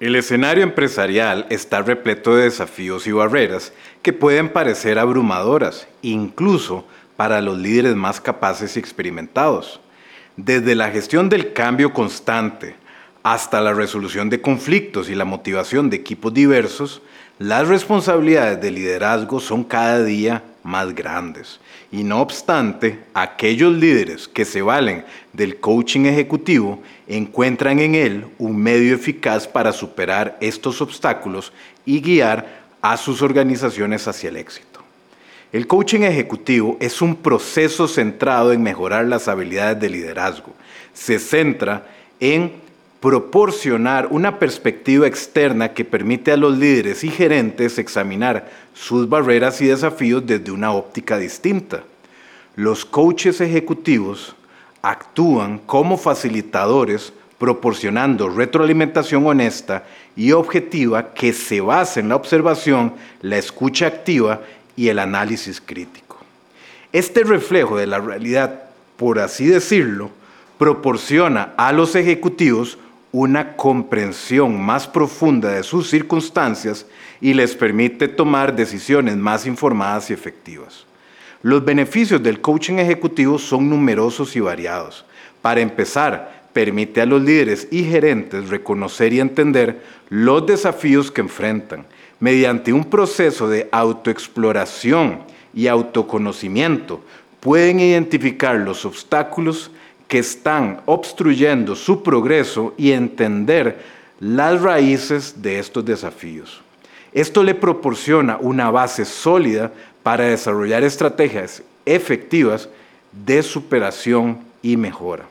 El escenario empresarial está repleto de desafíos y barreras que pueden parecer abrumadoras, incluso para los líderes más capaces y experimentados. Desde la gestión del cambio constante hasta la resolución de conflictos y la motivación de equipos diversos, las responsabilidades de liderazgo son cada día más grandes. Y no obstante, aquellos líderes que se valen del coaching ejecutivo encuentran en él un medio eficaz para superar estos obstáculos y guiar a sus organizaciones hacia el éxito. El coaching ejecutivo es un proceso centrado en mejorar las habilidades de liderazgo. Se centra en proporcionar una perspectiva externa que permite a los líderes y gerentes examinar sus barreras y desafíos desde una óptica distinta. Los coaches ejecutivos actúan como facilitadores proporcionando retroalimentación honesta y objetiva que se basa en la observación, la escucha activa y el análisis crítico. Este reflejo de la realidad, por así decirlo, proporciona a los ejecutivos una comprensión más profunda de sus circunstancias y les permite tomar decisiones más informadas y efectivas. Los beneficios del coaching ejecutivo son numerosos y variados. Para empezar, permite a los líderes y gerentes reconocer y entender los desafíos que enfrentan mediante un proceso de autoexploración y autoconocimiento, pueden identificar los obstáculos que están obstruyendo su progreso y entender las raíces de estos desafíos. Esto le proporciona una base sólida para desarrollar estrategias efectivas de superación y mejora.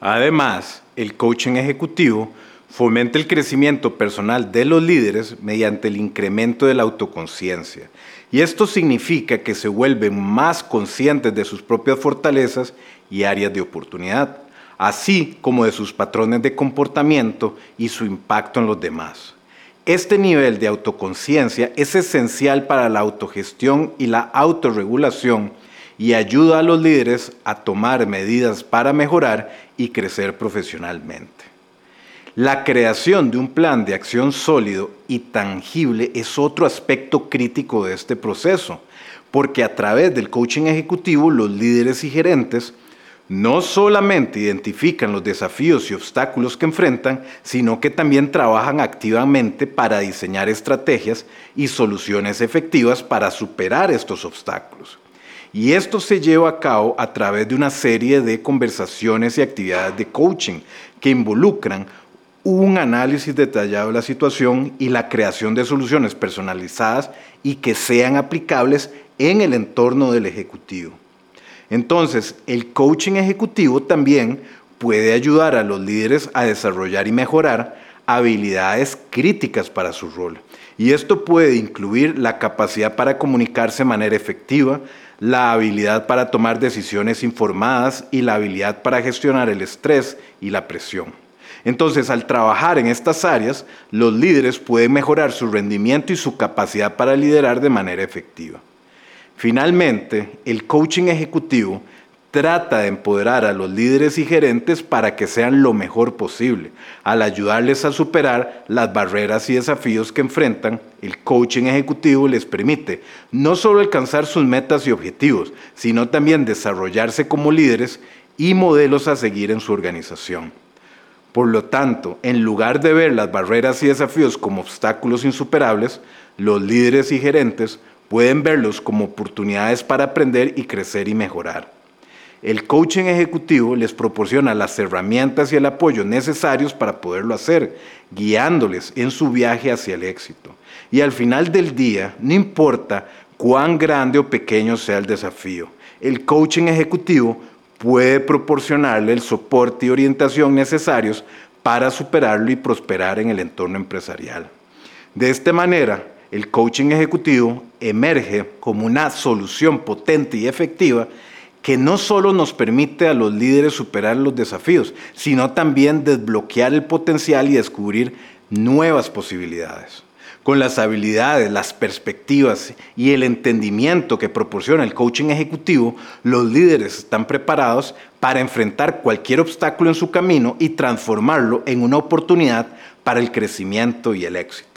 Además, el coaching ejecutivo Fomenta el crecimiento personal de los líderes mediante el incremento de la autoconciencia. Y esto significa que se vuelven más conscientes de sus propias fortalezas y áreas de oportunidad, así como de sus patrones de comportamiento y su impacto en los demás. Este nivel de autoconciencia es esencial para la autogestión y la autorregulación y ayuda a los líderes a tomar medidas para mejorar y crecer profesionalmente. La creación de un plan de acción sólido y tangible es otro aspecto crítico de este proceso, porque a través del coaching ejecutivo los líderes y gerentes no solamente identifican los desafíos y obstáculos que enfrentan, sino que también trabajan activamente para diseñar estrategias y soluciones efectivas para superar estos obstáculos. Y esto se lleva a cabo a través de una serie de conversaciones y actividades de coaching que involucran un análisis detallado de la situación y la creación de soluciones personalizadas y que sean aplicables en el entorno del ejecutivo. Entonces, el coaching ejecutivo también puede ayudar a los líderes a desarrollar y mejorar habilidades críticas para su rol. Y esto puede incluir la capacidad para comunicarse de manera efectiva, la habilidad para tomar decisiones informadas y la habilidad para gestionar el estrés y la presión. Entonces, al trabajar en estas áreas, los líderes pueden mejorar su rendimiento y su capacidad para liderar de manera efectiva. Finalmente, el coaching ejecutivo trata de empoderar a los líderes y gerentes para que sean lo mejor posible. Al ayudarles a superar las barreras y desafíos que enfrentan, el coaching ejecutivo les permite no solo alcanzar sus metas y objetivos, sino también desarrollarse como líderes y modelos a seguir en su organización. Por lo tanto, en lugar de ver las barreras y desafíos como obstáculos insuperables, los líderes y gerentes pueden verlos como oportunidades para aprender y crecer y mejorar. El coaching ejecutivo les proporciona las herramientas y el apoyo necesarios para poderlo hacer, guiándoles en su viaje hacia el éxito. Y al final del día, no importa cuán grande o pequeño sea el desafío, el coaching ejecutivo puede proporcionarle el soporte y orientación necesarios para superarlo y prosperar en el entorno empresarial. De esta manera, el coaching ejecutivo emerge como una solución potente y efectiva que no solo nos permite a los líderes superar los desafíos, sino también desbloquear el potencial y descubrir nuevas posibilidades con las habilidades, las perspectivas y el entendimiento que proporciona el coaching ejecutivo, los líderes están preparados para enfrentar cualquier obstáculo en su camino y transformarlo en una oportunidad para el crecimiento y el éxito.